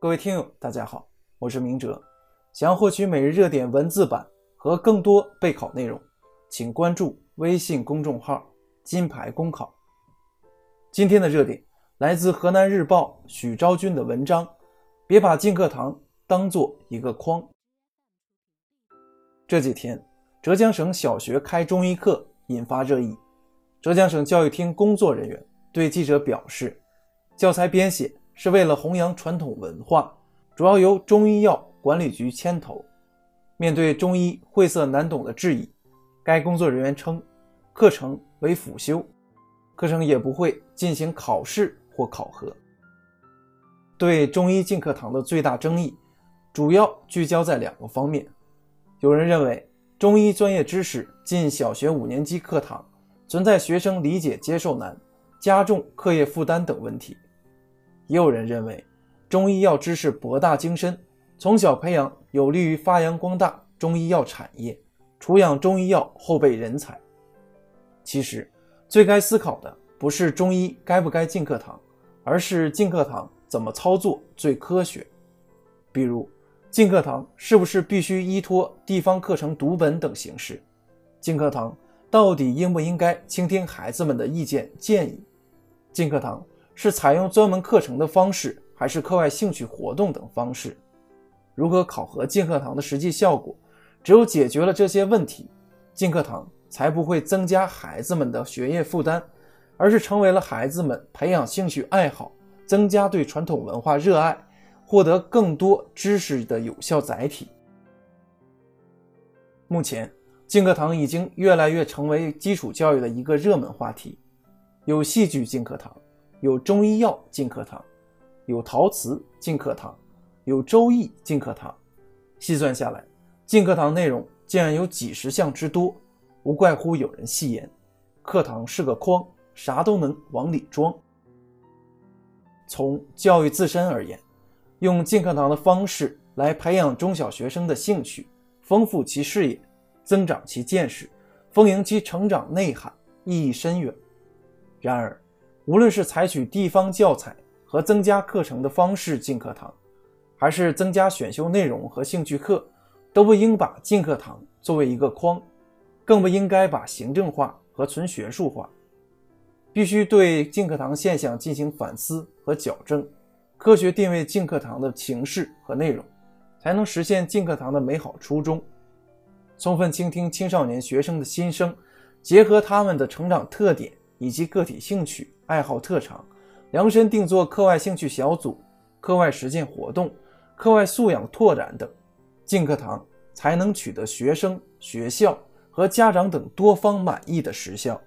各位听友，大家好，我是明哲。想要获取每日热点文字版和更多备考内容，请关注微信公众号“金牌公考”。今天的热点来自河南日报许昭君的文章：“别把进课堂当做一个框。”这几天，浙江省小学开中医课引发热议。浙江省教育厅工作人员对记者表示，教材编写是为了弘扬传统文化，主要由中医药管理局牵头。面对中医晦涩难懂的质疑，该工作人员称，课程为辅修，课程也不会进行考试或考核。对中医进课堂的最大争议，主要聚焦在两个方面。有人认为，中医专业知识进小学五年级课堂。存在学生理解接受难、加重课业负担等问题。也有人认为，中医药知识博大精深，从小培养有利于发扬光大中医药产业，储养中医药后备人才。其实，最该思考的不是中医该不该进课堂，而是进课堂怎么操作最科学。比如，进课堂是不是必须依托地方课程读本等形式？进课堂。到底应不应该倾听孩子们的意见建议？进课堂是采用专门课程的方式，还是课外兴趣活动等方式？如何考核进课堂的实际效果？只有解决了这些问题，进课堂才不会增加孩子们的学业负担，而是成为了孩子们培养兴趣爱好、增加对传统文化热爱、获得更多知识的有效载体。目前。进课堂已经越来越成为基础教育的一个热门话题，有戏剧进课堂，有中医药进课堂，有陶瓷进课堂，有周易进课堂。细算下来，进课堂内容竟然有几十项之多，无怪乎有人戏言：课堂是个筐，啥都能往里装。从教育自身而言，用进课堂的方式来培养中小学生的兴趣，丰富其视野。增长其见识，丰盈其成长内涵，意义深远。然而，无论是采取地方教材和增加课程的方式进课堂，还是增加选修内容和兴趣课，都不应把进课堂作为一个框，更不应该把行政化和纯学术化。必须对进课堂现象进行反思和矫正，科学定位进课堂的形式和内容，才能实现进课堂的美好初衷。充分倾听青少年学生的心声，结合他们的成长特点以及个体兴趣爱好特长，量身定做课外兴趣小组、课外实践活动、课外素养拓展等，进课堂才能取得学生、学校和家长等多方满意的实效。